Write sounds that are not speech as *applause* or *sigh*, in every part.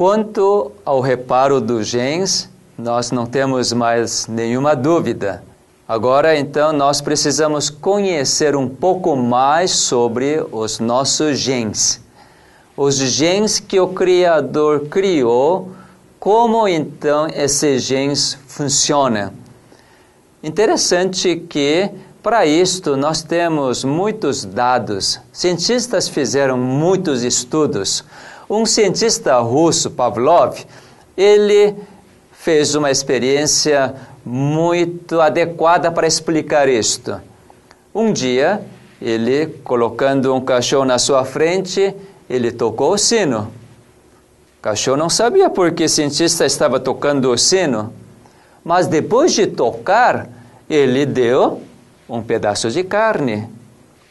Quanto ao reparo dos genes, nós não temos mais nenhuma dúvida. Agora, então, nós precisamos conhecer um pouco mais sobre os nossos genes. Os genes que o Criador criou, como então esses genes funcionam. Interessante que, para isto, nós temos muitos dados. Cientistas fizeram muitos estudos. Um cientista russo, Pavlov, ele fez uma experiência muito adequada para explicar isto. Um dia, ele, colocando um cachorro na sua frente, ele tocou o sino. O cachorro não sabia por que o cientista estava tocando o sino, mas depois de tocar, ele deu um pedaço de carne.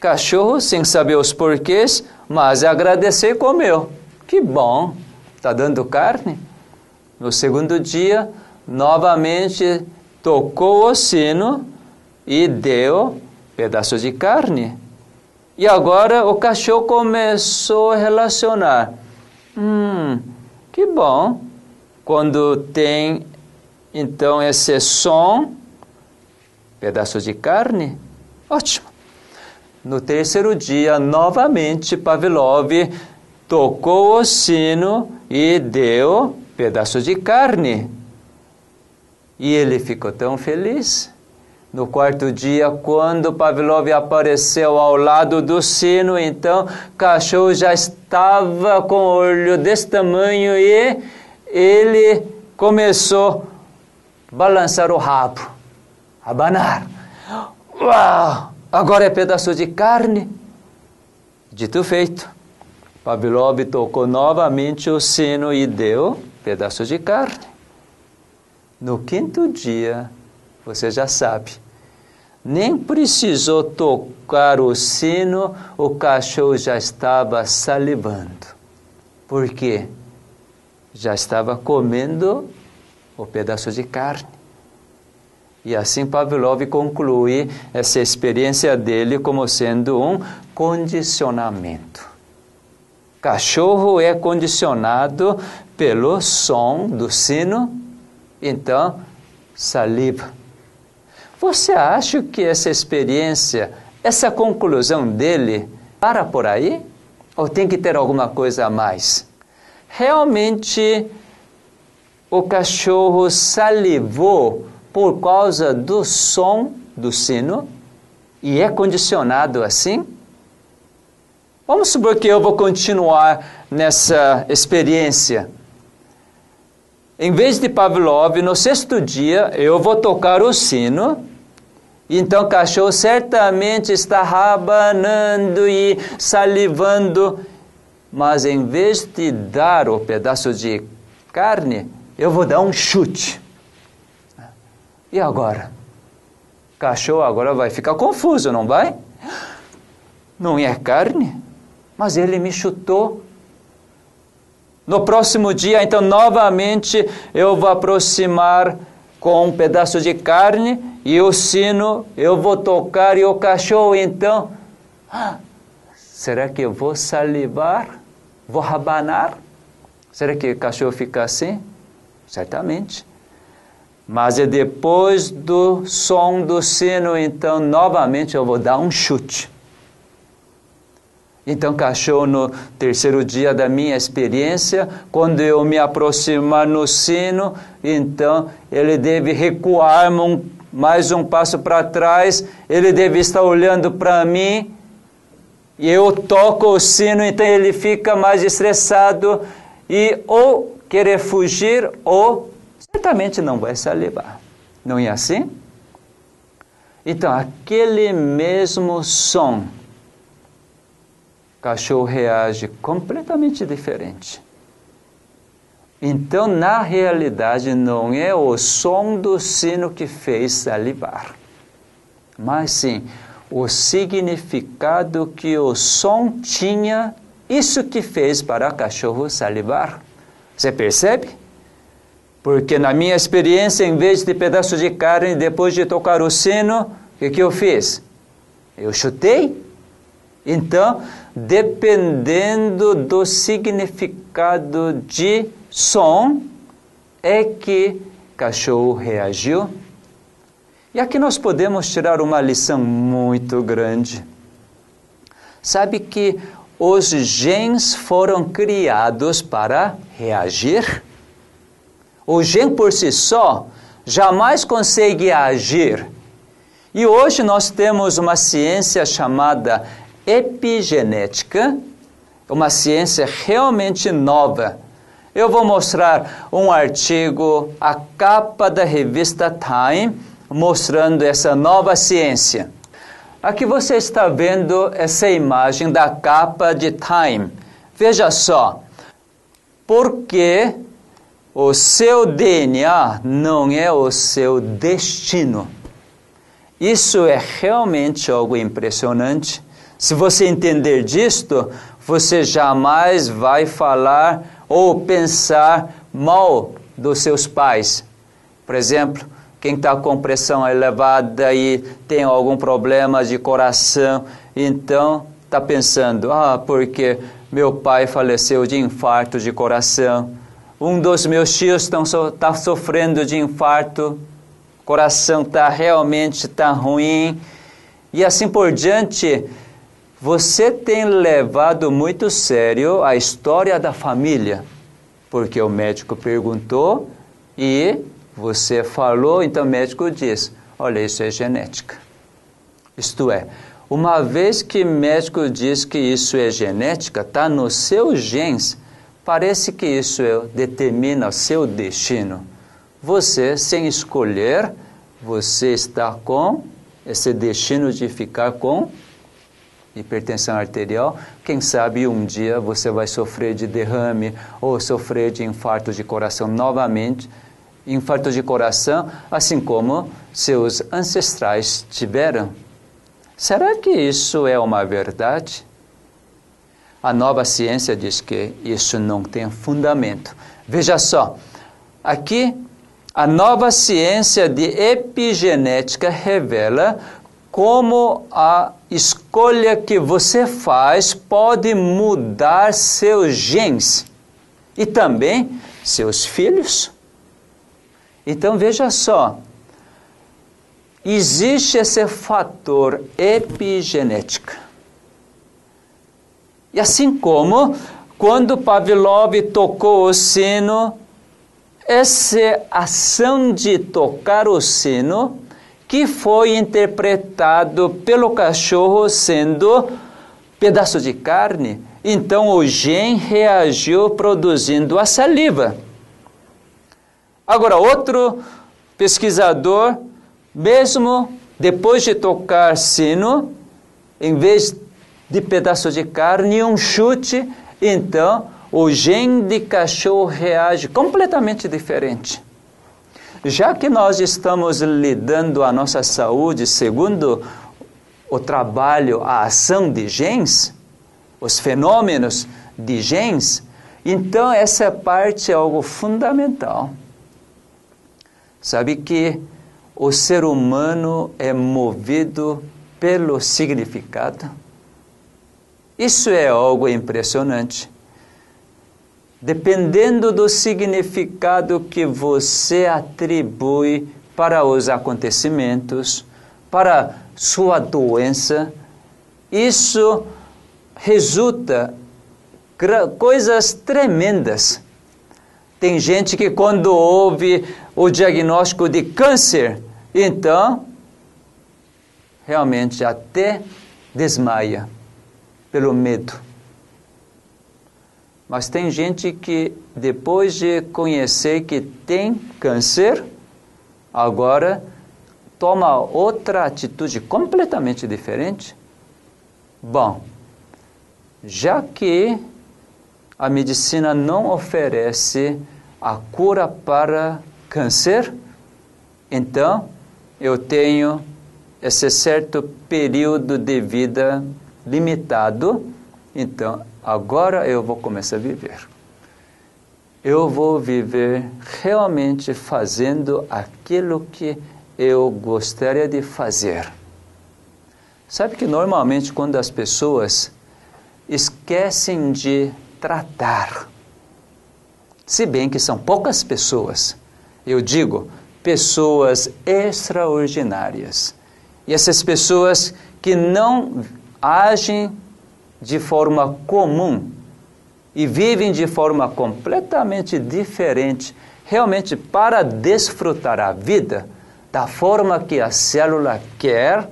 Cachorro, sem saber os porquês, mas agradeceu e comeu. Que bom, está dando carne? No segundo dia, novamente tocou o sino e deu pedaço de carne. E agora o cachorro começou a relacionar. Hum, que bom. Quando tem então esse som, pedaço de carne, ótimo. No terceiro dia, novamente, Pavlov tocou o sino e deu pedaço de carne. E ele ficou tão feliz. No quarto dia, quando Pavlov apareceu ao lado do sino, então cachorro já estava com o olho desse tamanho e ele começou a balançar o rabo, abanar. Uau! Agora é pedaço de carne. Dito feito, Pavlov tocou novamente o sino e deu pedaço de carne. No quinto dia, você já sabe, nem precisou tocar o sino, o cachorro já estava salivando. Por quê? Já estava comendo o pedaço de carne. E assim Pavlov conclui essa experiência dele como sendo um condicionamento. Cachorro é condicionado pelo som do sino, então saliva. Você acha que essa experiência, essa conclusão dele, para por aí? Ou tem que ter alguma coisa a mais? Realmente, o cachorro salivou por causa do som do sino e é condicionado assim? Vamos supor que eu vou continuar nessa experiência. Em vez de Pavlov, no sexto dia eu vou tocar o sino então o cachorro certamente está rabanando e salivando, mas em vez de dar o pedaço de carne, eu vou dar um chute. E agora? O cachorro agora vai ficar confuso, não vai? Não é carne, mas ele me chutou. No próximo dia, então, novamente eu vou aproximar com um pedaço de carne e o sino eu vou tocar e o cachorro então. Ah, será que eu vou salivar? Vou rabanar? Será que o cachorro fica assim? Certamente. Mas é depois do som do sino, então novamente eu vou dar um chute. Então, cachorro, no terceiro dia da minha experiência, quando eu me aproximar no sino, então ele deve recuar um, mais um passo para trás, ele deve estar olhando para mim, e eu toco o sino, então ele fica mais estressado e ou querer fugir ou certamente não vai salivar. Não é assim? Então, aquele mesmo som cachorro reage completamente diferente. Então, na realidade, não é o som do sino que fez salivar, mas sim o significado que o som tinha, isso que fez para o cachorro salivar. Você percebe? Porque na minha experiência, em vez de pedaço de carne, depois de tocar o sino, o que, que eu fiz? Eu chutei. Então, dependendo do significado de som, é que cachorro reagiu. E aqui nós podemos tirar uma lição muito grande. Sabe que os genes foram criados para reagir? O gene por si só jamais consegue agir. E hoje nós temos uma ciência chamada epigenética, uma ciência realmente nova. Eu vou mostrar um artigo, a capa da revista Time, mostrando essa nova ciência. Aqui você está vendo essa imagem da capa de Time. Veja só, porque o seu DNA não é o seu destino. Isso é realmente algo impressionante. Se você entender disto, você jamais vai falar ou pensar mal dos seus pais. Por exemplo, quem está com pressão elevada e tem algum problema de coração, então está pensando: ah, porque meu pai faleceu de infarto de coração, um dos meus tios está so, tá sofrendo de infarto, coração está realmente tá ruim, e assim por diante. Você tem levado muito sério a história da família, porque o médico perguntou e você falou, então o médico diz: olha, isso é genética. Isto é, uma vez que o médico diz que isso é genética, está nos seus genes, parece que isso é, determina o seu destino. Você, sem escolher, você está com esse destino de ficar com hipertensão arterial, quem sabe um dia você vai sofrer de derrame ou sofrer de infarto de coração novamente, infarto de coração, assim como seus ancestrais tiveram. Será que isso é uma verdade? A nova ciência diz que isso não tem fundamento. Veja só, aqui a nova ciência de epigenética revela como a escolha que você faz pode mudar seus genes e também seus filhos. Então veja só, existe esse fator epigenética. E assim como quando Pavlov tocou o sino, essa ação de tocar o sino que foi interpretado pelo cachorro sendo pedaço de carne, então o gene reagiu produzindo a saliva. Agora, outro pesquisador, mesmo depois de tocar sino, em vez de pedaço de carne, um chute, então o gene de cachorro reage completamente diferente. Já que nós estamos lidando a nossa saúde segundo o trabalho, a ação de genes, os fenômenos de genes, então essa parte é algo fundamental. Sabe que o ser humano é movido pelo significado? Isso é algo impressionante. Dependendo do significado que você atribui para os acontecimentos, para sua doença, isso resulta coisas tremendas. Tem gente que quando ouve o diagnóstico de câncer, então realmente até desmaia pelo medo. Mas tem gente que, depois de conhecer que tem câncer, agora toma outra atitude completamente diferente. Bom, já que a medicina não oferece a cura para câncer, então eu tenho esse certo período de vida limitado, então agora eu vou começar a viver. Eu vou viver realmente fazendo aquilo que eu gostaria de fazer. Sabe que normalmente quando as pessoas esquecem de tratar. Se bem que são poucas pessoas, eu digo, pessoas extraordinárias. E essas pessoas que não agem de forma comum e vivem de forma completamente diferente, realmente para desfrutar a vida da forma que a célula quer,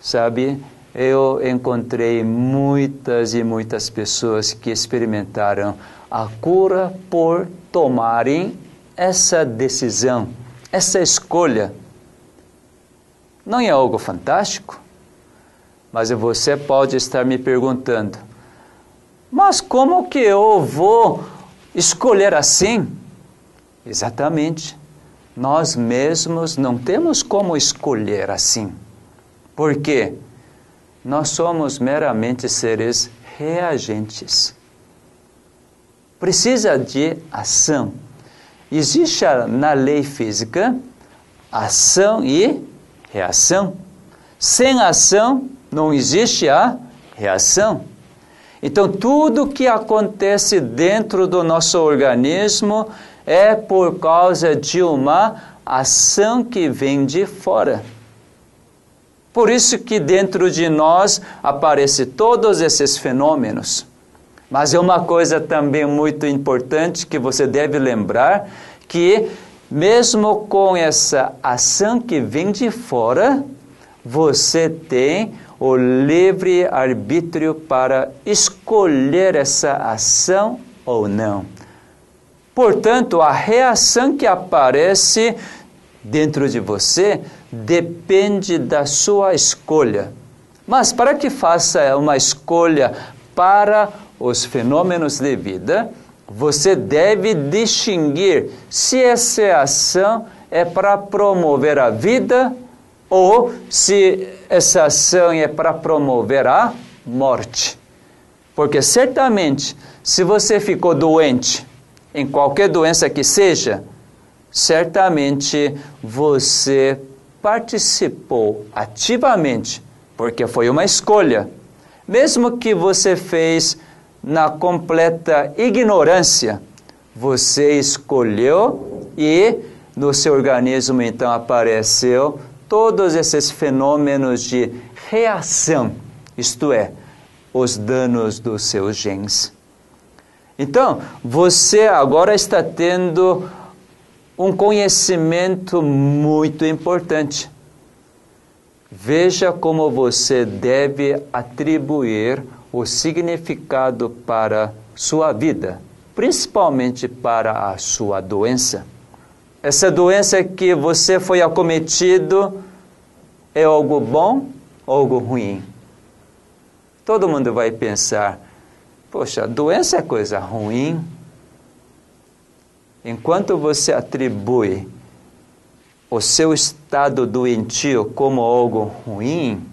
sabe? Eu encontrei muitas e muitas pessoas que experimentaram a cura por tomarem essa decisão, essa escolha. Não é algo fantástico? Mas você pode estar me perguntando: mas como que eu vou escolher assim? Exatamente. Nós mesmos não temos como escolher assim. Por quê? Nós somos meramente seres reagentes. Precisa de ação. Existe na lei física ação e reação. Sem ação não existe a reação. Então, tudo que acontece dentro do nosso organismo é por causa de uma ação que vem de fora. Por isso que dentro de nós aparecem todos esses fenômenos. Mas é uma coisa também muito importante que você deve lembrar que mesmo com essa ação que vem de fora, você tem o livre arbítrio para escolher essa ação ou não. Portanto, a reação que aparece dentro de você depende da sua escolha. Mas para que faça uma escolha para os fenômenos de vida, você deve distinguir se essa ação é para promover a vida ou se essa ação é para promover a morte. Porque certamente, se você ficou doente, em qualquer doença que seja, certamente você participou ativamente, porque foi uma escolha. Mesmo que você fez na completa ignorância, você escolheu e no seu organismo então apareceu todos esses fenômenos de reação, isto é, os danos dos seus genes. Então, você agora está tendo um conhecimento muito importante. Veja como você deve atribuir o significado para sua vida, principalmente para a sua doença. Essa doença que você foi acometido é algo bom ou algo ruim? Todo mundo vai pensar: poxa, doença é coisa ruim. Enquanto você atribui o seu estado doentio como algo ruim,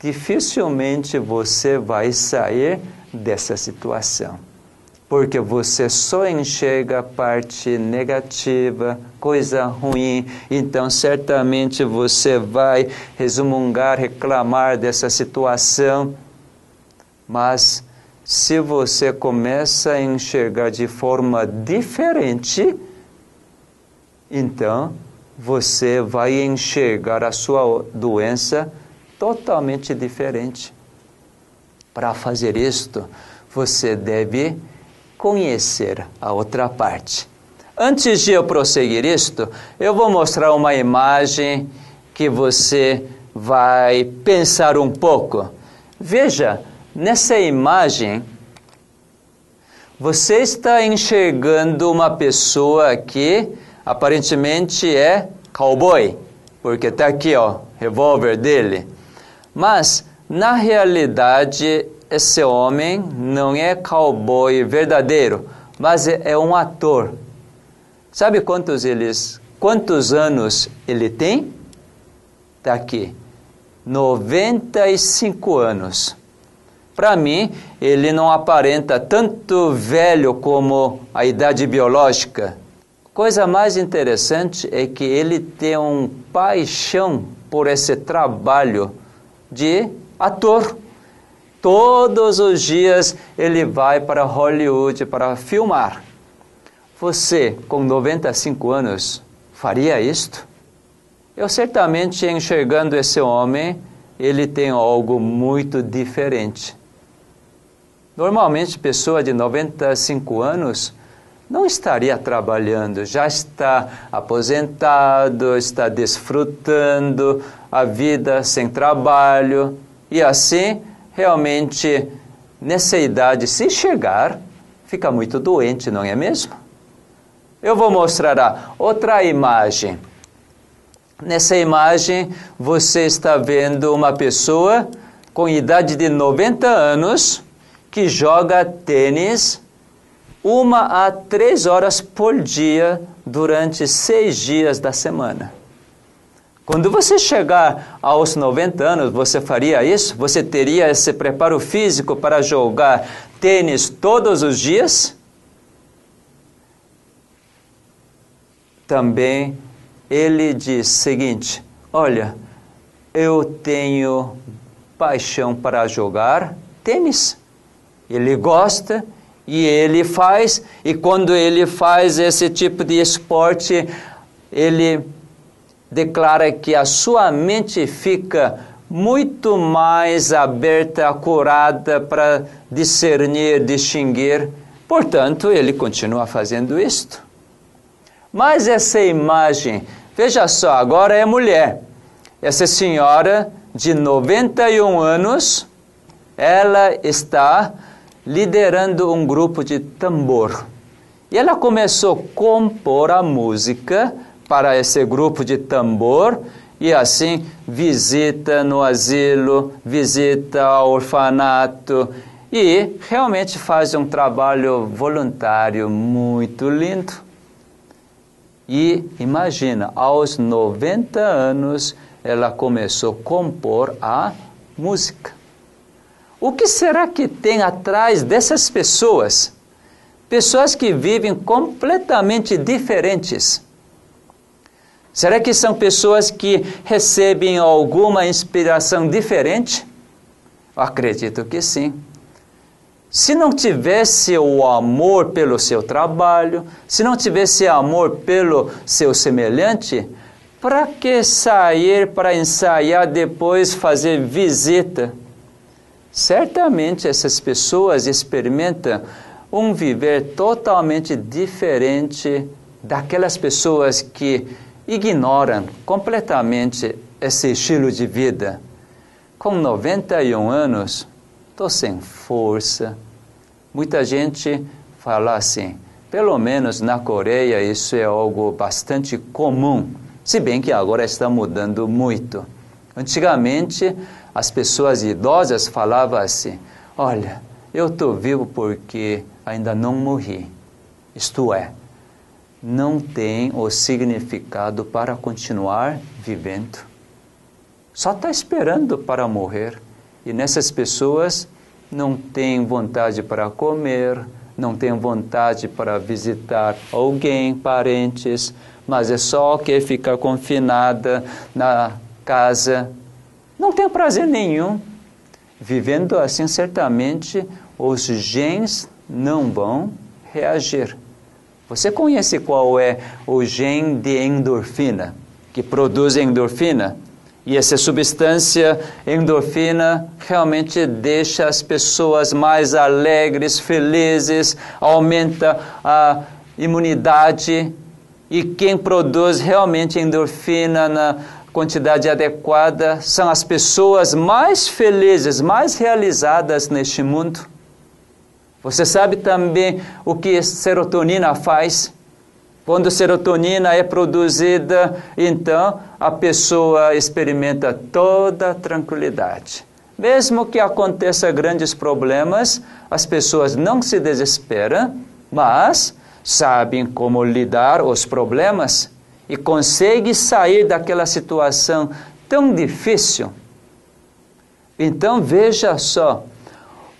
dificilmente você vai sair dessa situação porque você só enxerga a parte negativa, coisa ruim, então certamente você vai resmungar, reclamar dessa situação. Mas se você começa a enxergar de forma diferente, então você vai enxergar a sua doença totalmente diferente. Para fazer isto, você deve conhecer a outra parte. Antes de eu prosseguir isto, eu vou mostrar uma imagem que você vai pensar um pouco. Veja, nessa imagem, você está enxergando uma pessoa que aparentemente é cowboy, porque está aqui, ó, revólver dele. Mas, na realidade, esse homem não é cowboy verdadeiro, mas é, é um ator. Sabe quantos eles, quantos anos ele tem? Está aqui. 95 anos. Para mim, ele não aparenta tanto velho como a idade biológica. Coisa mais interessante é que ele tem um paixão por esse trabalho de ator. Todos os dias ele vai para Hollywood para filmar. Você, com 95 anos, faria isto? Eu certamente enxergando esse homem, ele tem algo muito diferente. Normalmente, pessoa de 95 anos não estaria trabalhando, já está aposentado, está desfrutando a vida sem trabalho e assim, realmente, nessa idade, se chegar, fica muito doente, não é mesmo? Eu vou mostrar outra imagem. Nessa imagem, você está vendo uma pessoa com idade de 90 anos que joga tênis uma a três horas por dia durante seis dias da semana. Quando você chegar aos 90 anos, você faria isso? Você teria esse preparo físico para jogar tênis todos os dias? Também ele diz o seguinte: Olha, eu tenho paixão para jogar tênis. Ele gosta e ele faz, e quando ele faz esse tipo de esporte, ele declara que a sua mente fica muito mais aberta, curada para discernir, distinguir. Portanto, ele continua fazendo isto. Mas essa imagem, veja só, agora é mulher. Essa senhora de 91 anos, ela está liderando um grupo de tambor. E ela começou a compor a música para esse grupo de tambor e assim visita no asilo, visita ao orfanato e realmente faz um trabalho voluntário muito lindo. E imagina, aos 90 anos ela começou a compor a música. O que será que tem atrás dessas pessoas? Pessoas que vivem completamente diferentes. Será que são pessoas que recebem alguma inspiração diferente? Acredito que sim. Se não tivesse o amor pelo seu trabalho, se não tivesse amor pelo seu semelhante, para que sair para ensaiar depois fazer visita? Certamente essas pessoas experimentam um viver totalmente diferente daquelas pessoas que ignoram completamente esse estilo de vida. Com 91 anos, estou sem força. Muita gente fala assim, pelo menos na Coreia isso é algo bastante comum, se bem que agora está mudando muito. Antigamente, as pessoas idosas falavam assim: Olha, eu estou vivo porque ainda não morri. Isto é, não tem o significado para continuar vivendo. Só está esperando para morrer. E nessas pessoas não tem vontade para comer, não tem vontade para visitar alguém, parentes, mas é só que fica confinada na casa não tem prazer nenhum. Vivendo assim, certamente os genes não vão reagir. Você conhece qual é o gene de endorfina, que produz endorfina? E essa substância endorfina realmente deixa as pessoas mais alegres, felizes, aumenta a imunidade. E quem produz realmente endorfina na, quantidade adequada são as pessoas mais felizes, mais realizadas neste mundo. Você sabe também o que serotonina faz? Quando serotonina é produzida, então a pessoa experimenta toda a tranquilidade. Mesmo que aconteça grandes problemas, as pessoas não se desesperam, mas sabem como lidar os problemas e consegue sair daquela situação tão difícil. Então veja só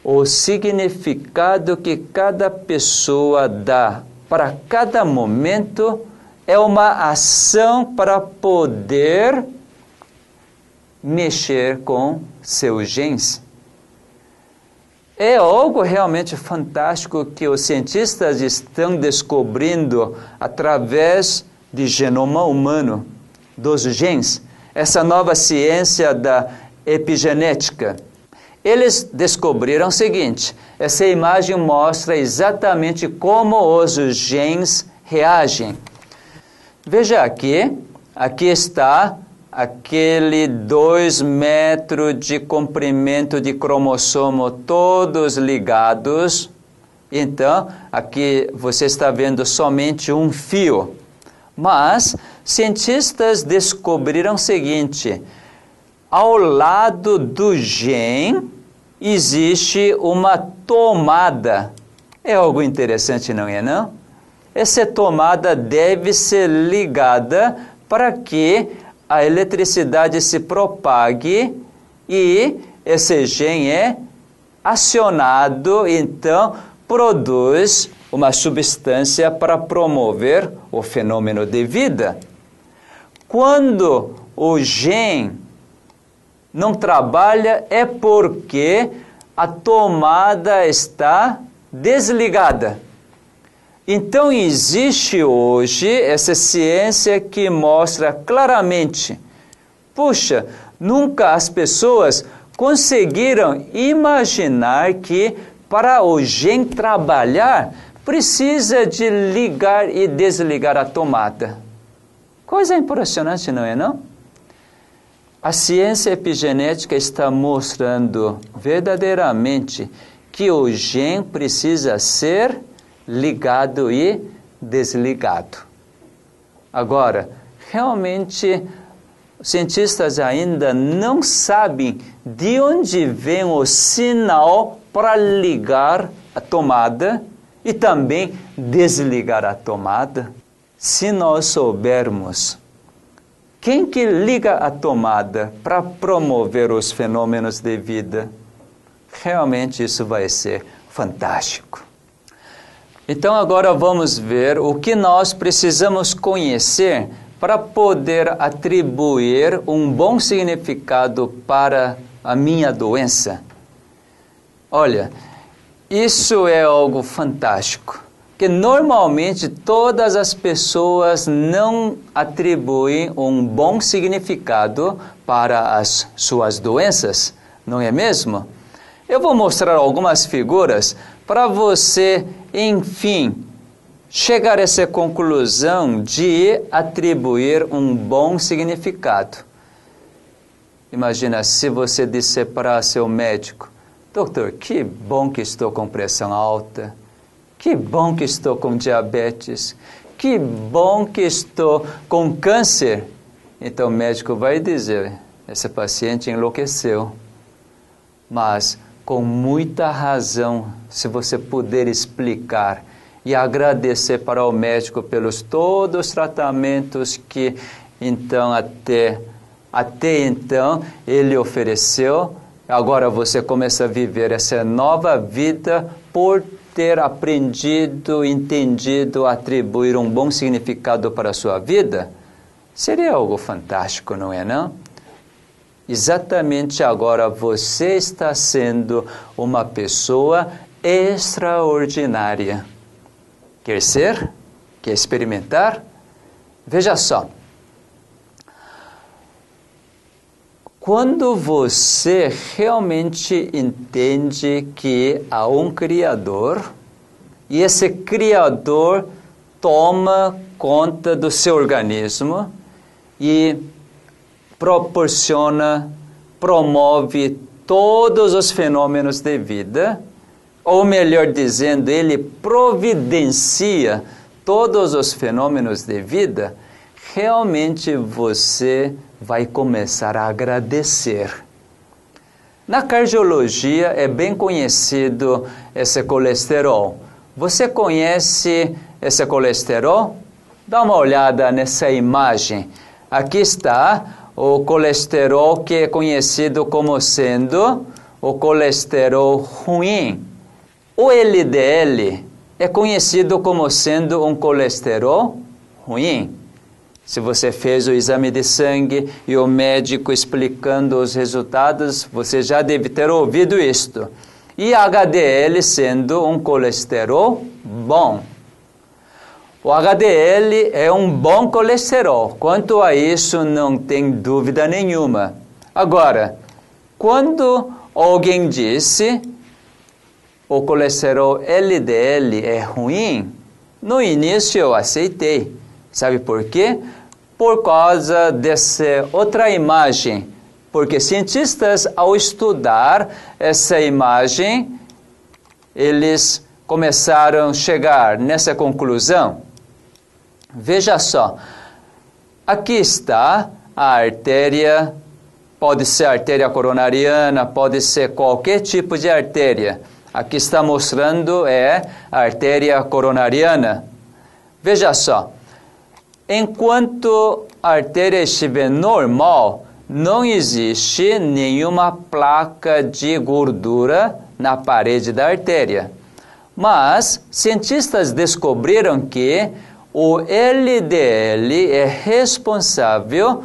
o significado que cada pessoa dá para cada momento é uma ação para poder mexer com seus genes. É algo realmente fantástico que os cientistas estão descobrindo através de genoma humano, dos genes, essa nova ciência da epigenética. Eles descobriram o seguinte: essa imagem mostra exatamente como os genes reagem. Veja aqui, aqui está aquele 2 metros de comprimento de cromossomo, todos ligados. Então, aqui você está vendo somente um fio. Mas cientistas descobriram o seguinte: ao lado do gene existe uma tomada. É algo interessante, não é não? Essa tomada deve ser ligada para que a eletricidade se propague e esse gene é acionado, então produz uma substância para promover o fenômeno de vida. Quando o gene não trabalha é porque a tomada está desligada. Então existe hoje essa ciência que mostra claramente, puxa, nunca as pessoas conseguiram imaginar que para o gene trabalhar precisa de ligar e desligar a tomada. Coisa impressionante, não é não? A ciência epigenética está mostrando verdadeiramente que o gene precisa ser ligado e desligado. Agora, realmente, cientistas ainda não sabem de onde vem o sinal para ligar a tomada e também desligar a tomada. Se nós soubermos quem que liga a tomada para promover os fenômenos de vida, realmente isso vai ser fantástico. Então agora vamos ver o que nós precisamos conhecer para poder atribuir um bom significado para a minha doença. Olha, isso é algo fantástico, que normalmente todas as pessoas não atribuem um bom significado para as suas doenças, não é mesmo? Eu vou mostrar algumas figuras para você, enfim, chegar a essa conclusão de atribuir um bom significado. Imagina se você disser para seu médico: Doutor, que bom que estou com pressão alta, que bom que estou com diabetes, que bom que estou com câncer. Então o médico vai dizer: esse paciente enlouqueceu. Mas com muita razão, se você puder explicar e agradecer para o médico pelos todos os tratamentos que então até até então ele ofereceu. Agora você começa a viver essa nova vida por ter aprendido, entendido, atribuir um bom significado para a sua vida. Seria algo fantástico, não é não? Exatamente agora você está sendo uma pessoa extraordinária. Quer ser? Quer experimentar? Veja só. Quando você realmente entende que há um Criador e esse Criador toma conta do seu organismo e proporciona, promove todos os fenômenos de vida, ou melhor dizendo, ele providencia todos os fenômenos de vida, realmente você vai começar a agradecer. Na cardiologia é bem conhecido esse colesterol. Você conhece esse colesterol? Dá uma olhada nessa imagem. Aqui está o colesterol que é conhecido como sendo o colesterol ruim. O LDL é conhecido como sendo um colesterol ruim. Se você fez o exame de sangue e o médico explicando os resultados, você já deve ter ouvido isto. e HDL sendo um colesterol bom. O HDL é um bom colesterol. Quanto a isso, não tem dúvida nenhuma. Agora, quando alguém disse o colesterol LDL é ruim, no início eu aceitei. Sabe por quê? Por causa dessa outra imagem. Porque cientistas, ao estudar essa imagem, eles começaram a chegar nessa conclusão. Veja só, aqui está a artéria, pode ser artéria coronariana, pode ser qualquer tipo de artéria. Aqui está mostrando é a artéria coronariana. Veja só, enquanto a artéria estiver normal, não existe nenhuma placa de gordura na parede da artéria. Mas cientistas descobriram que o LDL é responsável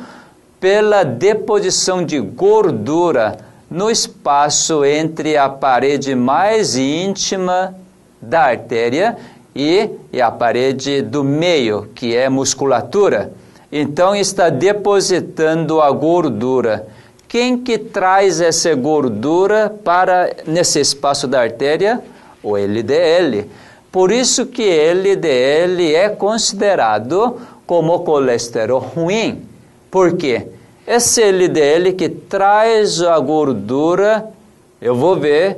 pela deposição de gordura no espaço entre a parede mais íntima da artéria e, e a parede do meio, que é musculatura. Então está depositando a gordura. Quem que traz essa gordura para nesse espaço da artéria? O LDL. Por isso que LDL é considerado como colesterol ruim. Por quê? Esse LDL que traz a gordura, eu vou ver,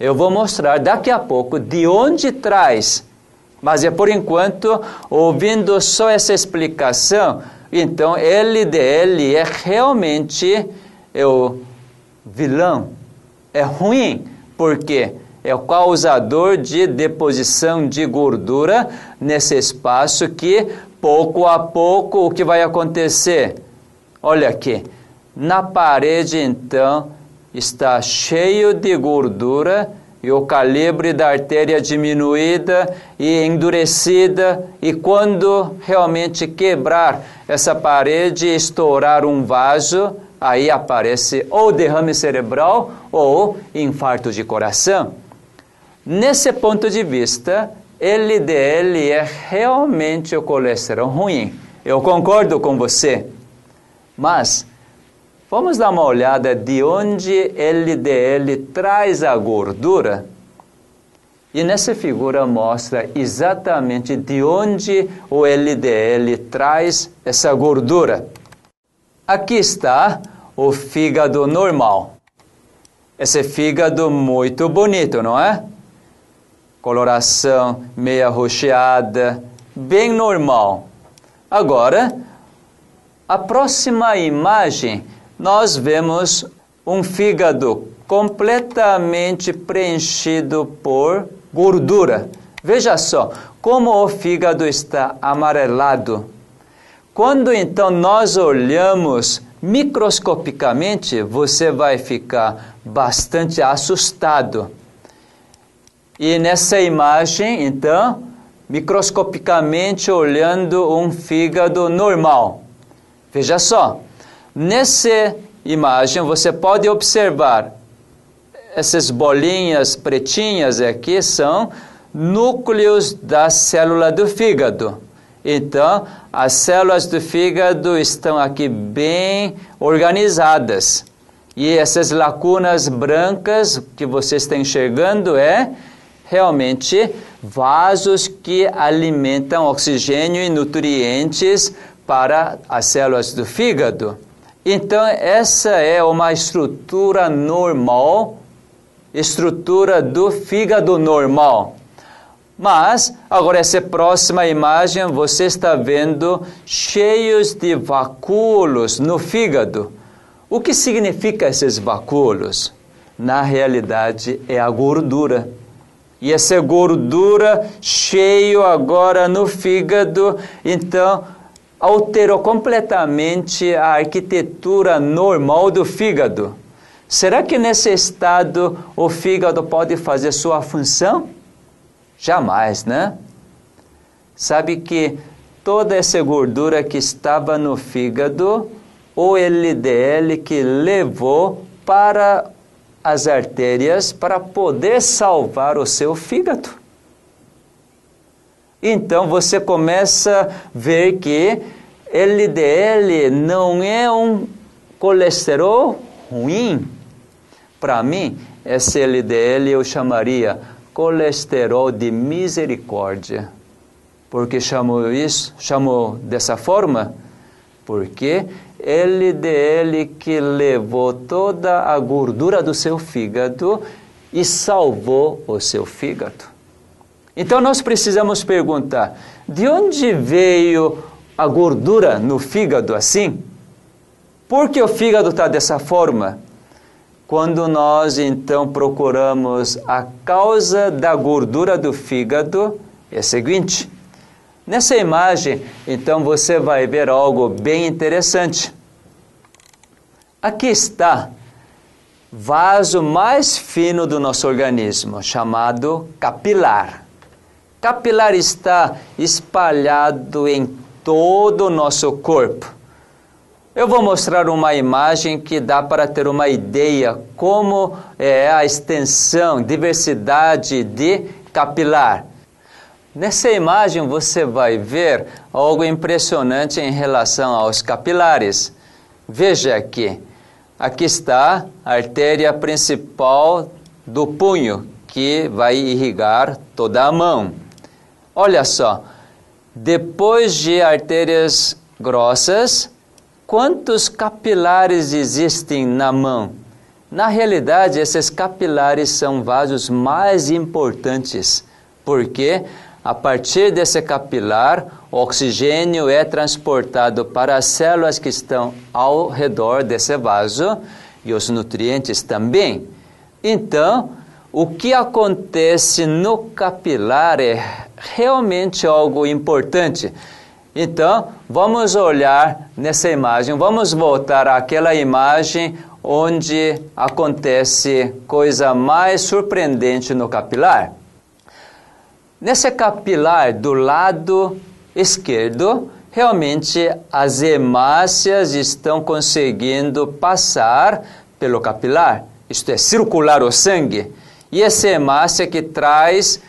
eu vou mostrar daqui a pouco de onde traz. Mas é por enquanto, ouvindo só essa explicação, então LDL é realmente é o vilão, é ruim. Por quê? é o causador de deposição de gordura nesse espaço que pouco a pouco o que vai acontecer? Olha aqui, na parede então está cheio de gordura e o calibre da artéria diminuída e endurecida, e quando realmente quebrar essa parede e estourar um vaso, aí aparece ou derrame cerebral ou infarto de coração. Nesse ponto de vista, LDL é realmente o colesterol ruim. Eu concordo com você. Mas vamos dar uma olhada de onde LDL traz a gordura. E nessa figura mostra exatamente de onde o LDL traz essa gordura. Aqui está o fígado normal. Esse fígado muito bonito, não é? coloração meia rocheada, bem normal. Agora, a próxima imagem, nós vemos um fígado completamente preenchido por gordura. Veja só como o fígado está amarelado. Quando então nós olhamos microscopicamente, você vai ficar bastante assustado e nessa imagem, então, microscopicamente olhando um fígado normal. Veja só, nessa imagem você pode observar essas bolinhas pretinhas aqui são núcleos da célula do fígado. Então, as células do fígado estão aqui bem organizadas. E essas lacunas brancas que você está enxergando é realmente vasos que alimentam oxigênio e nutrientes para as células do fígado. Então, essa é uma estrutura normal, estrutura do fígado normal. Mas, agora essa próxima imagem, você está vendo cheios de vacúolos no fígado. O que significa esses vacúolos? Na realidade, é a gordura e essa gordura cheio agora no fígado, então alterou completamente a arquitetura normal do fígado. Será que nesse estado o fígado pode fazer sua função? Jamais, né? Sabe que toda essa gordura que estava no fígado, o LDL que levou para as artérias para poder salvar o seu fígado. Então você começa a ver que LDL não é um colesterol ruim. Para mim, esse LDL eu chamaria colesterol de misericórdia. Por que chamo isso? Chamo dessa forma? Porque LDL que levou toda a gordura do seu fígado e salvou o seu fígado. Então nós precisamos perguntar: de onde veio a gordura no fígado assim? Por que o fígado está dessa forma? Quando nós então procuramos a causa da gordura do fígado, é o seguinte: nessa imagem, então você vai ver algo bem interessante. Aqui está vaso mais fino do nosso organismo, chamado capilar. Capilar está espalhado em todo o nosso corpo. Eu vou mostrar uma imagem que dá para ter uma ideia como é a extensão, diversidade de capilar. Nessa imagem você vai ver algo impressionante em relação aos capilares. Veja aqui. Aqui está a artéria principal do punho, que vai irrigar toda a mão. Olha só, depois de artérias grossas, quantos capilares existem na mão? Na realidade, esses capilares são vasos mais importantes, porque a partir desse capilar, o oxigênio é transportado para as células que estão ao redor desse vaso e os nutrientes também. Então, o que acontece no capilar é realmente algo importante. Então, vamos olhar nessa imagem, vamos voltar àquela imagem onde acontece coisa mais surpreendente no capilar. Nesse capilar do lado esquerdo, realmente as hemácias estão conseguindo passar pelo capilar, isto é, circular o sangue. E essa hemácia que traz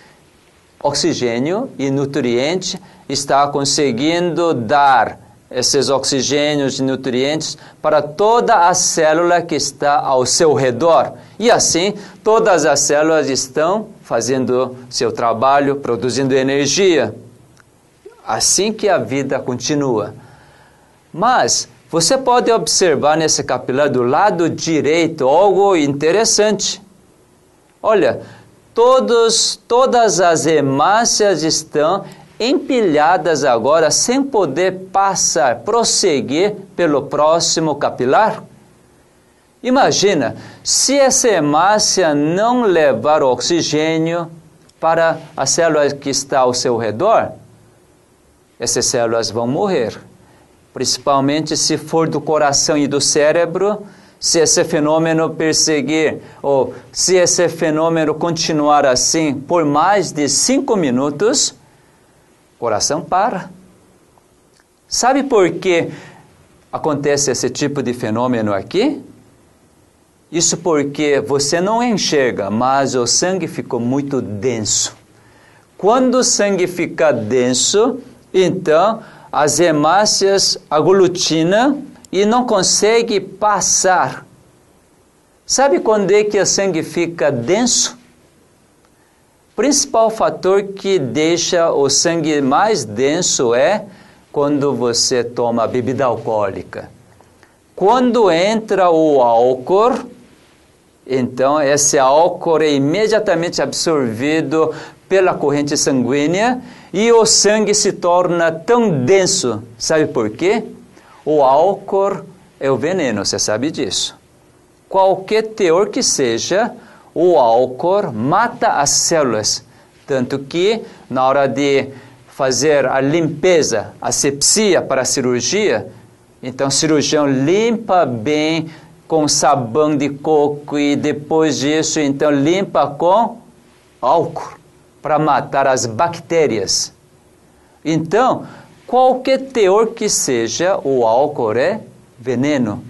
oxigênio e nutriente está conseguindo dar esses oxigênios e nutrientes para toda a célula que está ao seu redor. E assim, todas as células estão fazendo seu trabalho, produzindo energia. Assim que a vida continua. Mas você pode observar nesse capilar do lado direito algo interessante. Olha, todos, todas as hemácias estão empilhadas agora sem poder passar, prosseguir pelo próximo capilar? Imagina, se essa hemácia não levar o oxigênio para a célula que está ao seu redor, essas células vão morrer. Principalmente se for do coração e do cérebro, se esse fenômeno perseguir, ou se esse fenômeno continuar assim por mais de cinco minutos, o coração para. Sabe por que acontece esse tipo de fenômeno aqui? Isso porque você não enxerga, mas o sangue ficou muito denso. Quando o sangue fica denso, então as hemácias aglutinam e não consegue passar. Sabe quando é que o sangue fica denso? Principal fator que deixa o sangue mais denso é quando você toma bebida alcoólica. Quando entra o álcool, então esse álcool é imediatamente absorvido pela corrente sanguínea e o sangue se torna tão denso. Sabe por quê? O álcool é o veneno, você sabe disso. Qualquer teor que seja, o álcool mata as células. Tanto que, na hora de fazer a limpeza, a sepsia para a cirurgia, então o cirurgião limpa bem com sabão de coco e depois disso, então limpa com álcool para matar as bactérias. Então, Qualquer teor que seja, o álcool é veneno.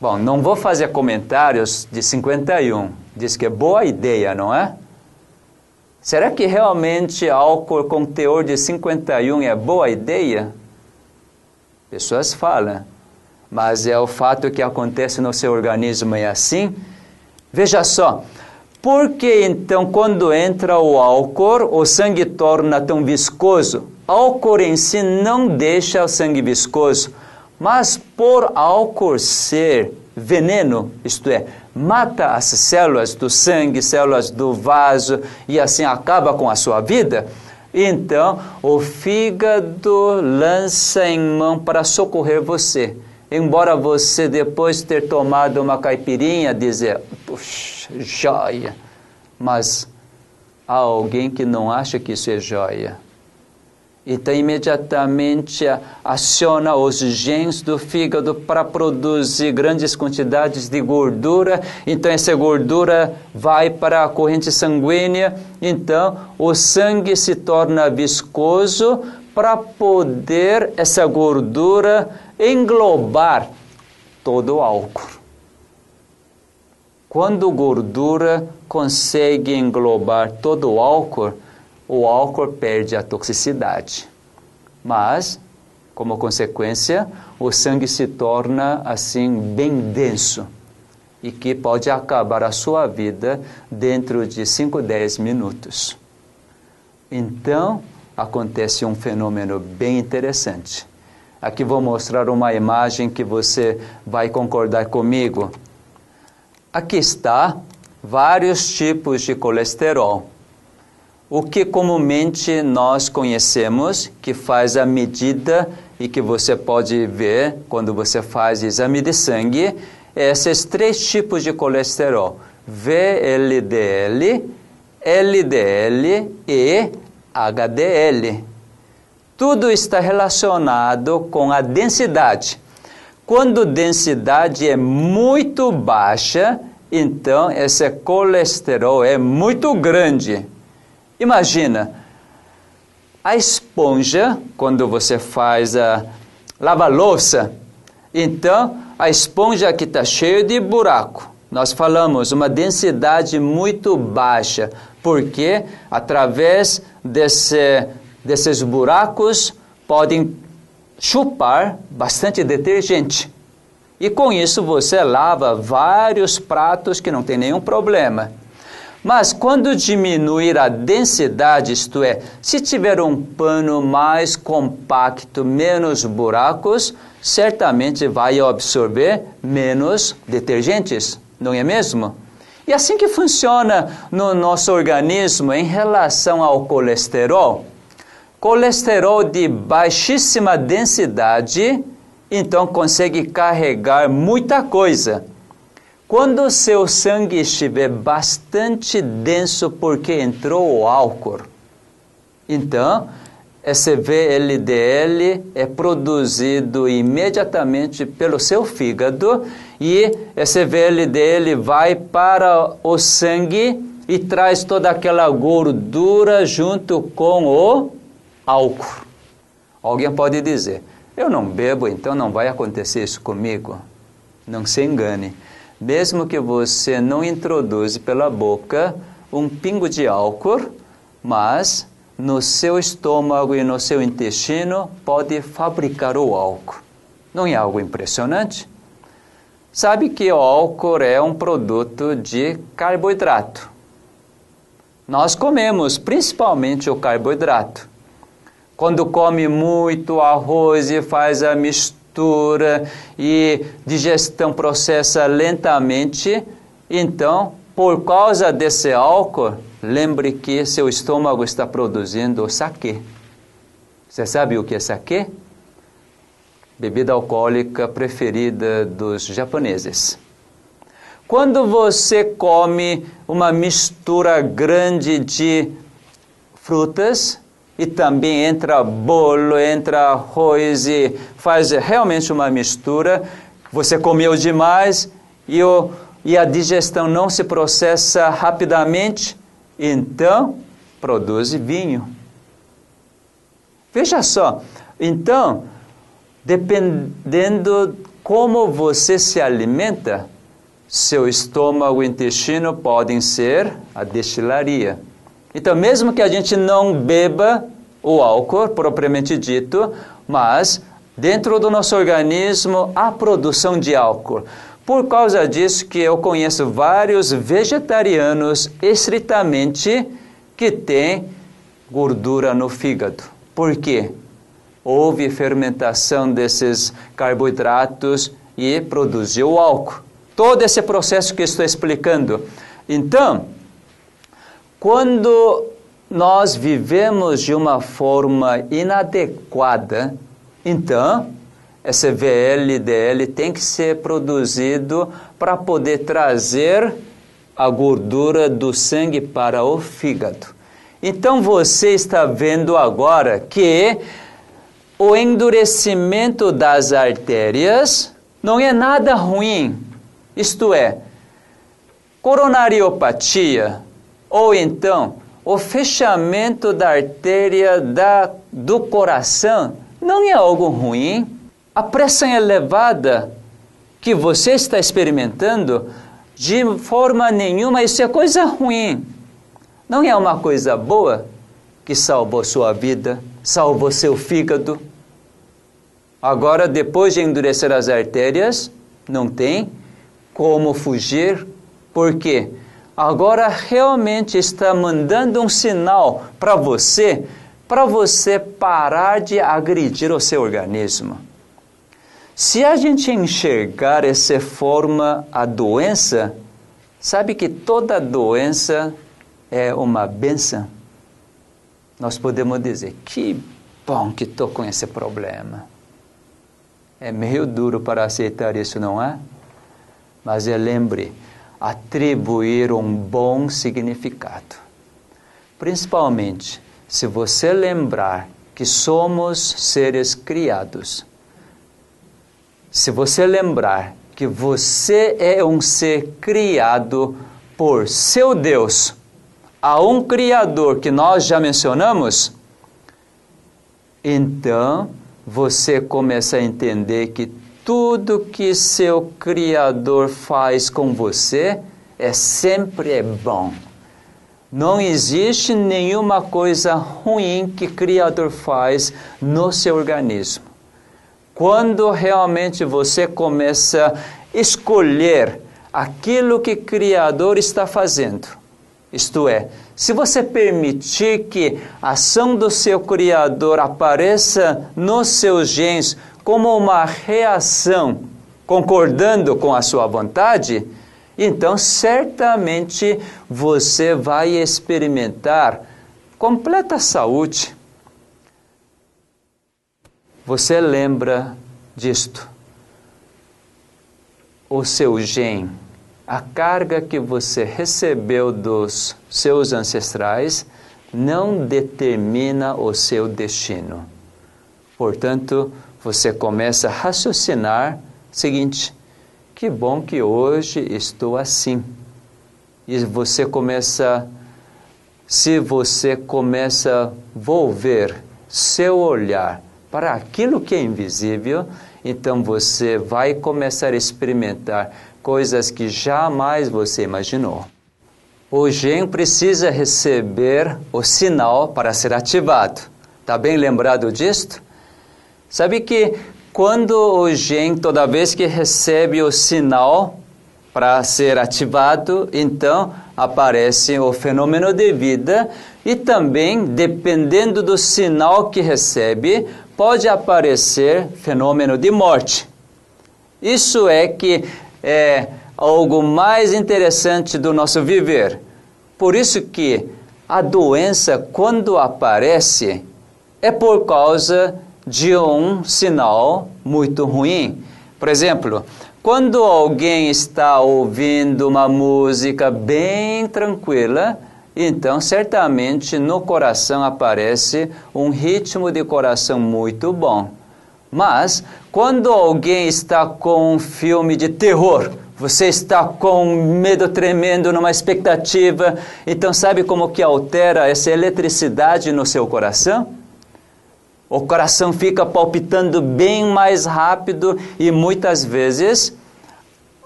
Bom, não vou fazer comentários de 51. Diz que é boa ideia, não é? Será que realmente álcool com teor de 51 é boa ideia? Pessoas falam, mas é o fato que acontece no seu organismo é assim. Veja só, por que então quando entra o álcool o sangue torna tão viscoso? Álcool em si não deixa o sangue viscoso, mas por álcool ser veneno, isto é, mata as células do sangue, células do vaso e assim acaba com a sua vida, então o fígado lança em mão para socorrer você. Embora você, depois de ter tomado uma caipirinha, dizer, puxa, joia, mas há alguém que não acha que isso é joia então imediatamente aciona os genes do fígado para produzir grandes quantidades de gordura. Então essa gordura vai para a corrente sanguínea. Então o sangue se torna viscoso para poder essa gordura englobar todo o álcool. Quando gordura consegue englobar todo o álcool, o álcool perde a toxicidade. Mas, como consequência, o sangue se torna assim bem denso e que pode acabar a sua vida dentro de 5, 10 minutos. Então, acontece um fenômeno bem interessante. Aqui vou mostrar uma imagem que você vai concordar comigo. Aqui está vários tipos de colesterol o que comumente nós conhecemos, que faz a medida e que você pode ver quando você faz exame de sangue, é esses três tipos de colesterol: VLDL, LDL e HDL. Tudo está relacionado com a densidade. Quando a densidade é muito baixa, então esse colesterol é muito grande Imagina, a esponja, quando você faz a lava-louça, então a esponja que está cheia de buraco. Nós falamos uma densidade muito baixa, porque através desse, desses buracos podem chupar bastante detergente. E com isso você lava vários pratos que não tem nenhum problema. Mas quando diminuir a densidade, isto é, se tiver um pano mais compacto, menos buracos, certamente vai absorver menos detergentes, não é mesmo? E assim que funciona no nosso organismo em relação ao colesterol. Colesterol de baixíssima densidade, então consegue carregar muita coisa. Quando o seu sangue estiver bastante denso porque entrou o álcool, então esse VLDL é produzido imediatamente pelo seu fígado e esse VLDL vai para o sangue e traz toda aquela gordura junto com o álcool. Alguém pode dizer: Eu não bebo, então não vai acontecer isso comigo. Não se engane mesmo que você não introduza pela boca um pingo de álcool, mas no seu estômago e no seu intestino pode fabricar o álcool. Não é algo impressionante? Sabe que o álcool é um produto de carboidrato. Nós comemos principalmente o carboidrato. Quando come muito arroz e faz a mistura, mistura e digestão processa lentamente, então, por causa desse álcool, lembre que seu estômago está produzindo saque. Você sabe o que é saque? Bebida alcoólica preferida dos japoneses. Quando você come uma mistura grande de frutas, e também entra bolo, entra arroz e faz realmente uma mistura. Você comeu demais e, o, e a digestão não se processa rapidamente, então produz vinho. Veja só, então, dependendo como você se alimenta, seu estômago e intestino podem ser a destilaria. Então, mesmo que a gente não beba o álcool propriamente dito, mas dentro do nosso organismo há produção de álcool. Por causa disso que eu conheço vários vegetarianos estritamente que têm gordura no fígado. Por quê? Houve fermentação desses carboidratos e produziu álcool. Todo esse processo que estou explicando. Então, quando nós vivemos de uma forma inadequada, então esse VLDL tem que ser produzido para poder trazer a gordura do sangue para o fígado. Então você está vendo agora que o endurecimento das artérias não é nada ruim. Isto é, coronariopatia ou então o fechamento da artéria da, do coração não é algo ruim. A pressão elevada que você está experimentando, de forma nenhuma, isso é coisa ruim. Não é uma coisa boa que salvou sua vida, salvou seu fígado. Agora, depois de endurecer as artérias, não tem como fugir. Por quê? Agora realmente está mandando um sinal para você, para você parar de agredir o seu organismo. Se a gente enxergar essa forma a doença, sabe que toda doença é uma benção. Nós podemos dizer, que bom que estou com esse problema. É meio duro para aceitar isso, não é? Mas lembre, atribuir um bom significado. Principalmente se você lembrar que somos seres criados. Se você lembrar que você é um ser criado por seu Deus, a um Criador que nós já mencionamos, então você começa a entender que tudo que seu Criador faz com você é sempre bom. Não existe nenhuma coisa ruim que o Criador faz no seu organismo. Quando realmente você começa a escolher aquilo que o Criador está fazendo, isto é, se você permitir que a ação do seu Criador apareça nos seus genes como uma reação, concordando com a sua vontade, então certamente você vai experimentar completa saúde. Você lembra disto? O seu gene, a carga que você recebeu dos seus ancestrais, não determina o seu destino. Portanto, você começa a raciocinar seguinte: que bom que hoje estou assim. E você começa, se você começa a volver seu olhar para aquilo que é invisível, então você vai começar a experimentar coisas que jamais você imaginou. O gen precisa receber o sinal para ser ativado. Está bem lembrado disto? Sabe que quando o gen, toda vez que recebe o sinal para ser ativado, então aparece o fenômeno de vida e também, dependendo do sinal que recebe, pode aparecer fenômeno de morte. Isso é que é algo mais interessante do nosso viver. Por isso que a doença, quando aparece, é por causa de um sinal muito ruim. Por exemplo, quando alguém está ouvindo uma música bem tranquila, então certamente no coração aparece um ritmo de coração muito bom. Mas quando alguém está com um filme de terror, você está com medo tremendo, numa expectativa, então sabe como que altera essa eletricidade no seu coração? O coração fica palpitando bem mais rápido e muitas vezes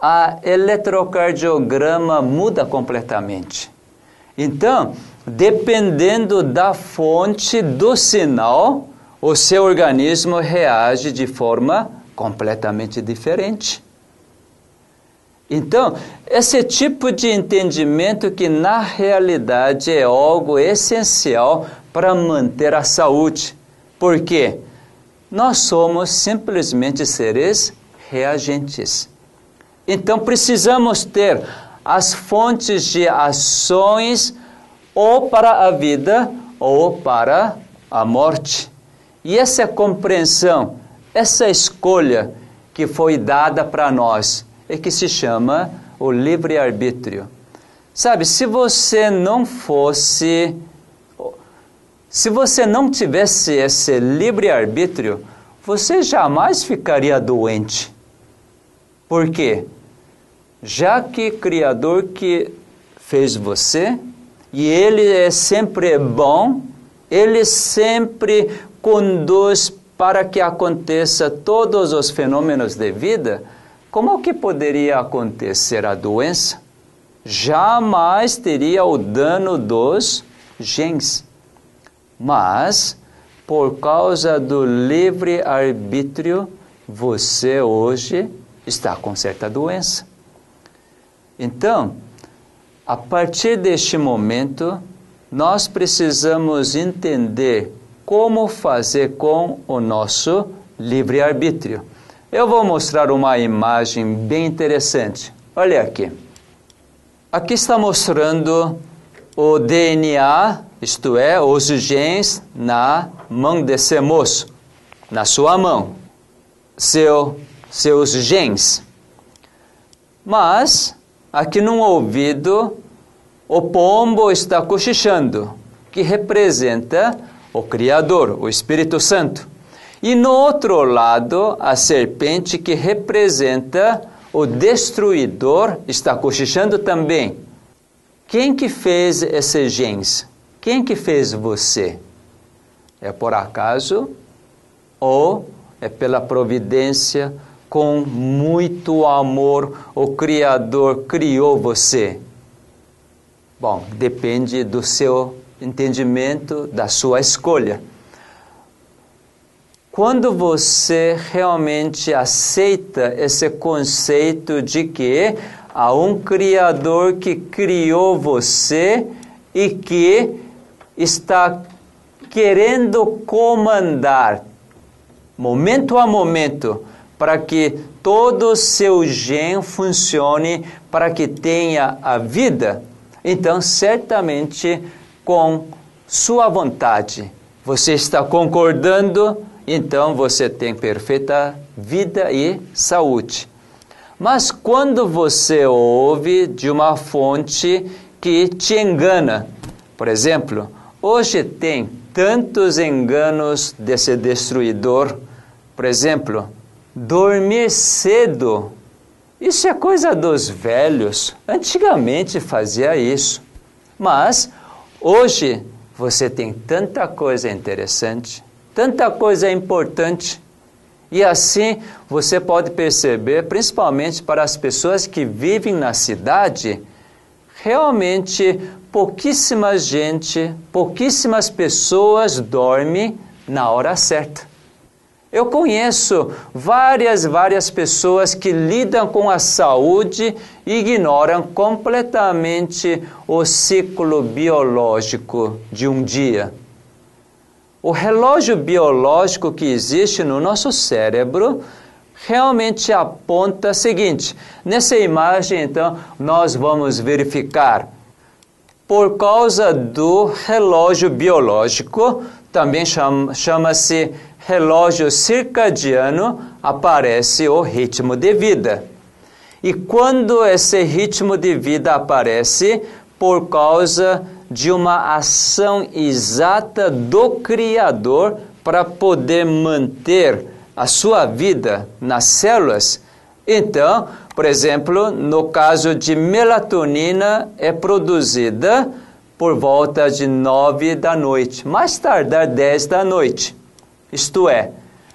a eletrocardiograma muda completamente. Então, dependendo da fonte do sinal, o seu organismo reage de forma completamente diferente. Então, esse tipo de entendimento que na realidade é algo essencial para manter a saúde. Por quê? Nós somos simplesmente seres reagentes. Então precisamos ter as fontes de ações ou para a vida ou para a morte. E essa compreensão, essa escolha que foi dada para nós, é que se chama o livre-arbítrio. Sabe, se você não fosse. Se você não tivesse esse livre-arbítrio, você jamais ficaria doente. Por quê? Já que Criador que fez você, e Ele é sempre bom, Ele sempre conduz para que aconteça todos os fenômenos de vida, como que poderia acontecer a doença? Jamais teria o dano dos genes. Mas, por causa do livre arbítrio, você hoje está com certa doença. Então, a partir deste momento, nós precisamos entender como fazer com o nosso livre-arbítrio. Eu vou mostrar uma imagem bem interessante. Olha aqui. Aqui está mostrando o DNA, isto é, os genes na mão desse moço, na sua mão. Seu seus genes. Mas, aqui no ouvido, o pombo está cochichando, que representa o Criador, o Espírito Santo. E no outro lado, a serpente, que representa o destruidor, está cochichando também. Quem que fez esses genes? Quem que fez você? É por acaso ou é pela providência com muito amor o Criador criou você? Bom, depende do seu entendimento, da sua escolha. Quando você realmente aceita esse conceito de que há um Criador que criou você e que está querendo comandar, momento a momento, para que todo o seu gen funcione, para que tenha a vida, então certamente com sua vontade você está concordando, então você tem perfeita vida e saúde. Mas quando você ouve de uma fonte que te engana, por exemplo, hoje tem tantos enganos desse destruidor, por exemplo, Dormir cedo, isso é coisa dos velhos. Antigamente fazia isso. Mas hoje você tem tanta coisa interessante, tanta coisa importante. E assim você pode perceber, principalmente para as pessoas que vivem na cidade, realmente pouquíssima gente, pouquíssimas pessoas dormem na hora certa. Eu conheço várias, várias pessoas que lidam com a saúde e ignoram completamente o ciclo biológico de um dia. O relógio biológico que existe no nosso cérebro realmente aponta o seguinte: nessa imagem, então, nós vamos verificar. Por causa do relógio biológico, também chama-se relógio circadiano, aparece o ritmo de vida. E quando esse ritmo de vida aparece, por causa de uma ação exata do Criador para poder manter a sua vida nas células, então, por exemplo, no caso de melatonina, é produzida por volta de 9 da noite, mais tardar 10 da noite. Isto é,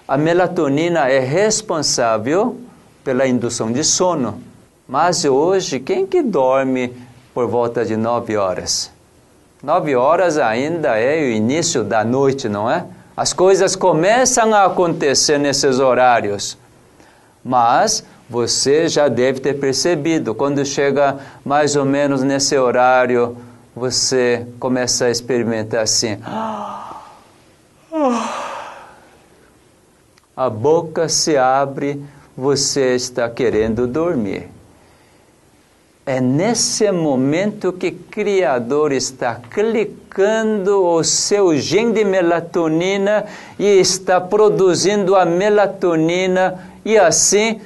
a melatonina é responsável pela indução de sono. Mas hoje, quem que dorme por volta de nove horas? Nove horas ainda é o início da noite, não é? As coisas começam a acontecer nesses horários. Mas você já deve ter percebido, quando chega mais ou menos nesse horário, você começa a experimentar assim. *gasps* A boca se abre, você está querendo dormir. É nesse momento que o Criador está clicando o seu gene de melatonina e está produzindo a melatonina, e assim,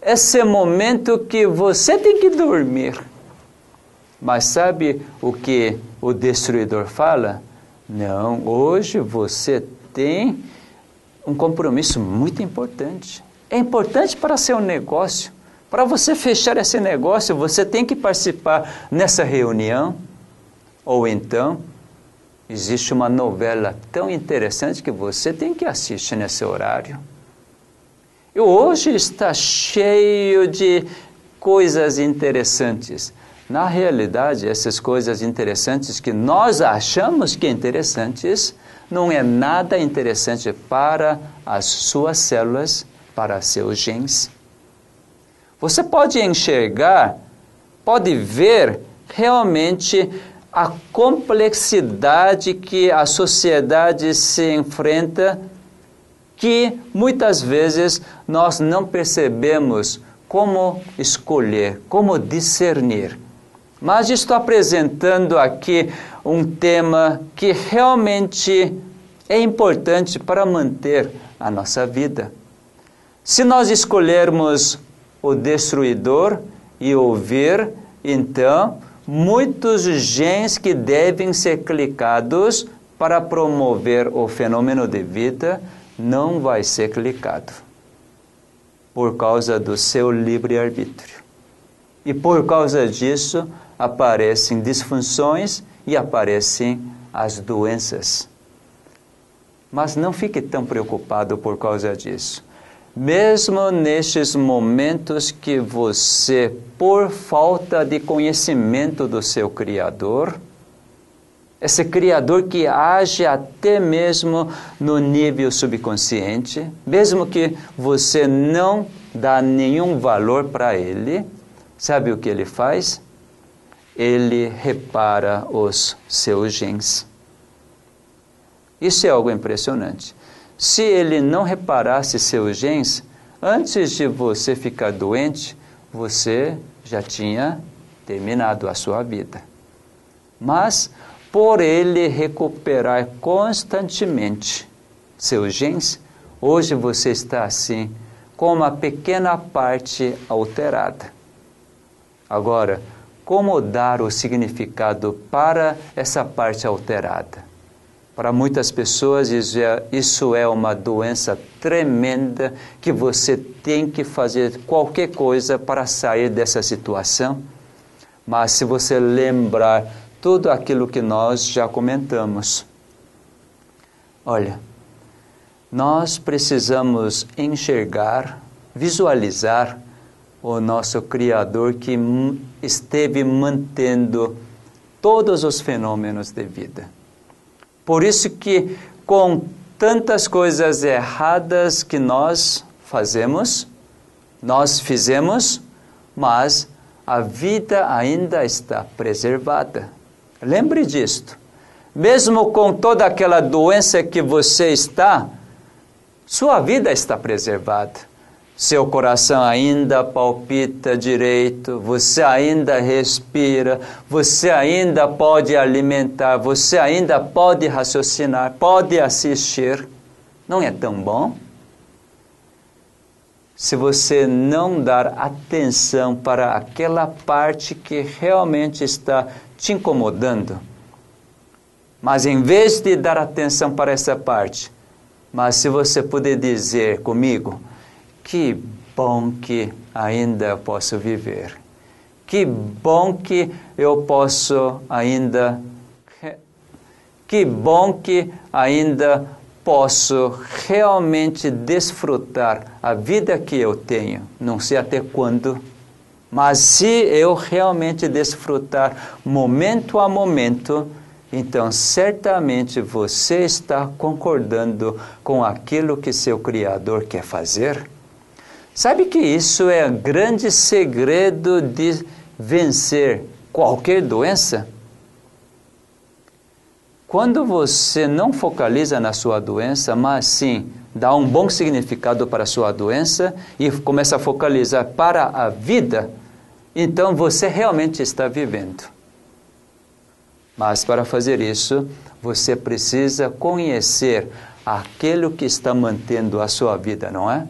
esse momento que você tem que dormir. Mas sabe o que o destruidor fala? Não, hoje você tem um compromisso muito importante. É importante para seu negócio. Para você fechar esse negócio, você tem que participar nessa reunião. Ou então, existe uma novela tão interessante que você tem que assistir nesse horário. E hoje está cheio de coisas interessantes. Na realidade, essas coisas interessantes que nós achamos que é interessantes, não é nada interessante para as suas células, para seus genes. Você pode enxergar, pode ver realmente a complexidade que a sociedade se enfrenta, que muitas vezes nós não percebemos como escolher, como discernir. Mas estou apresentando aqui um tema que realmente é importante para manter a nossa vida. Se nós escolhermos o destruidor e ouvir, então, muitos genes que devem ser clicados para promover o fenômeno de vida não vai ser clicado por causa do seu livre-arbítrio. E por causa disso aparecem disfunções e aparecem as doenças. Mas não fique tão preocupado por causa disso. Mesmo nestes momentos que você, por falta de conhecimento do seu Criador, esse Criador que age até mesmo no nível subconsciente, mesmo que você não dá nenhum valor para ele, sabe o que ele faz? Ele repara os seus genes. Isso é algo impressionante. Se ele não reparasse seus genes, antes de você ficar doente, você já tinha terminado a sua vida. Mas, por ele recuperar constantemente seus genes, hoje você está assim, com uma pequena parte alterada. Agora, como dar o significado para essa parte alterada? Para muitas pessoas, isso é, é uma doença tremenda que você tem que fazer qualquer coisa para sair dessa situação. Mas se você lembrar tudo aquilo que nós já comentamos, olha, nós precisamos enxergar, visualizar o nosso Criador que esteve mantendo todos os fenômenos de vida por isso que com tantas coisas erradas que nós fazemos, nós fizemos, mas a vida ainda está preservada. Lembre disto. Mesmo com toda aquela doença que você está, sua vida está preservada seu coração ainda palpita direito, você ainda respira, você ainda pode alimentar, você ainda pode raciocinar, pode assistir. Não é tão bom? Se você não dar atenção para aquela parte que realmente está te incomodando, mas em vez de dar atenção para essa parte, mas se você puder dizer comigo, que bom que ainda posso viver. Que bom que eu posso ainda. Que bom que ainda posso realmente desfrutar a vida que eu tenho, não sei até quando, mas se eu realmente desfrutar momento a momento, então certamente você está concordando com aquilo que seu Criador quer fazer. Sabe que isso é o grande segredo de vencer qualquer doença? Quando você não focaliza na sua doença, mas sim dá um bom significado para a sua doença e começa a focalizar para a vida, então você realmente está vivendo. Mas para fazer isso, você precisa conhecer aquilo que está mantendo a sua vida, não é?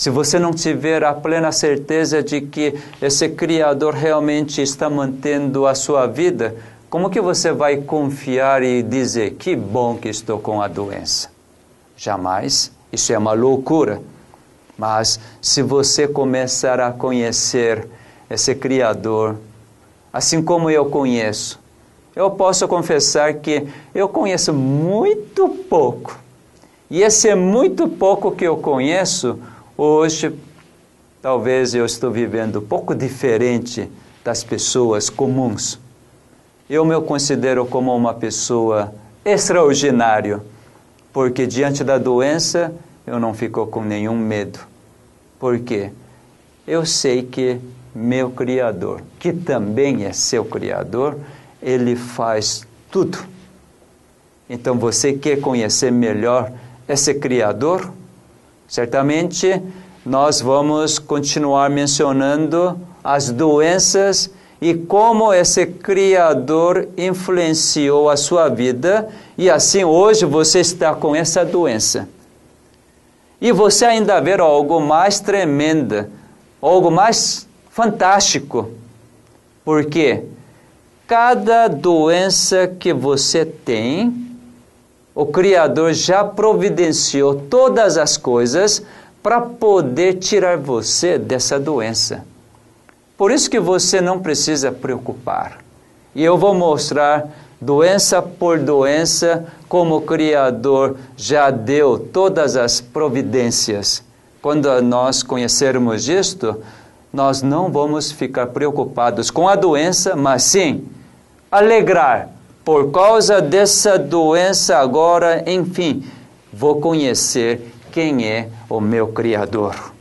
Se você não tiver a plena certeza de que esse Criador realmente está mantendo a sua vida, como que você vai confiar e dizer que bom que estou com a doença? Jamais. Isso é uma loucura. Mas se você começar a conhecer esse Criador, assim como eu conheço, eu posso confessar que eu conheço muito pouco. E esse é muito pouco que eu conheço, hoje talvez eu estou vivendo um pouco diferente das pessoas comuns eu me considero como uma pessoa extraordinária, porque diante da doença eu não fico com nenhum medo. Por quê? Eu sei que meu Criador, que também é seu Criador, ele faz tudo. Então você quer conhecer melhor esse Criador? Certamente nós vamos continuar mencionando as doenças e como esse Criador influenciou a sua vida, e assim hoje você está com essa doença. E você ainda vê algo mais tremendo, algo mais fantástico. Porque cada doença que você tem, o Criador já providenciou todas as coisas para poder tirar você dessa doença. Por isso que você não precisa preocupar. E eu vou mostrar doença por doença como o Criador já deu todas as providências. Quando nós conhecermos isto, nós não vamos ficar preocupados com a doença, mas sim alegrar por causa dessa doença agora, enfim, vou conhecer quem é o meu Criador.